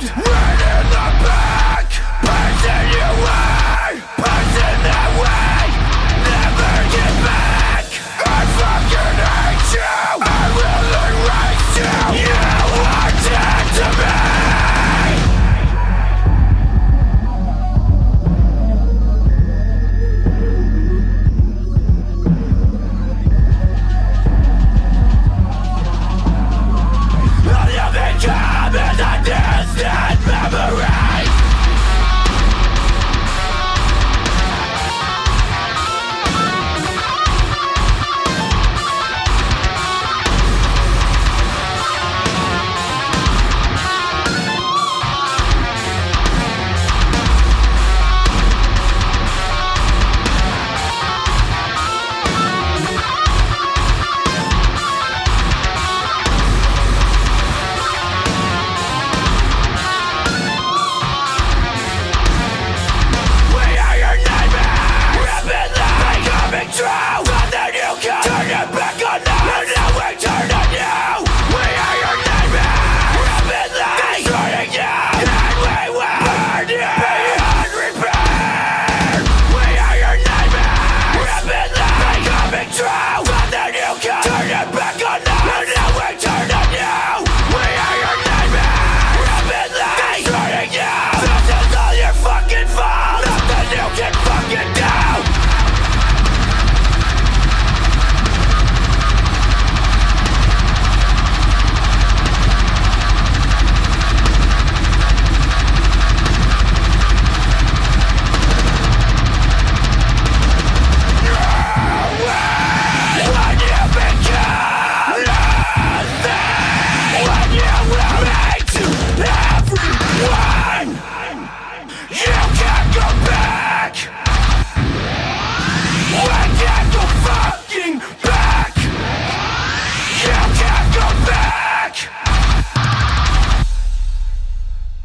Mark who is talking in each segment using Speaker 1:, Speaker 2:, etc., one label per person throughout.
Speaker 1: stopped. around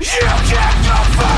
Speaker 1: You can't go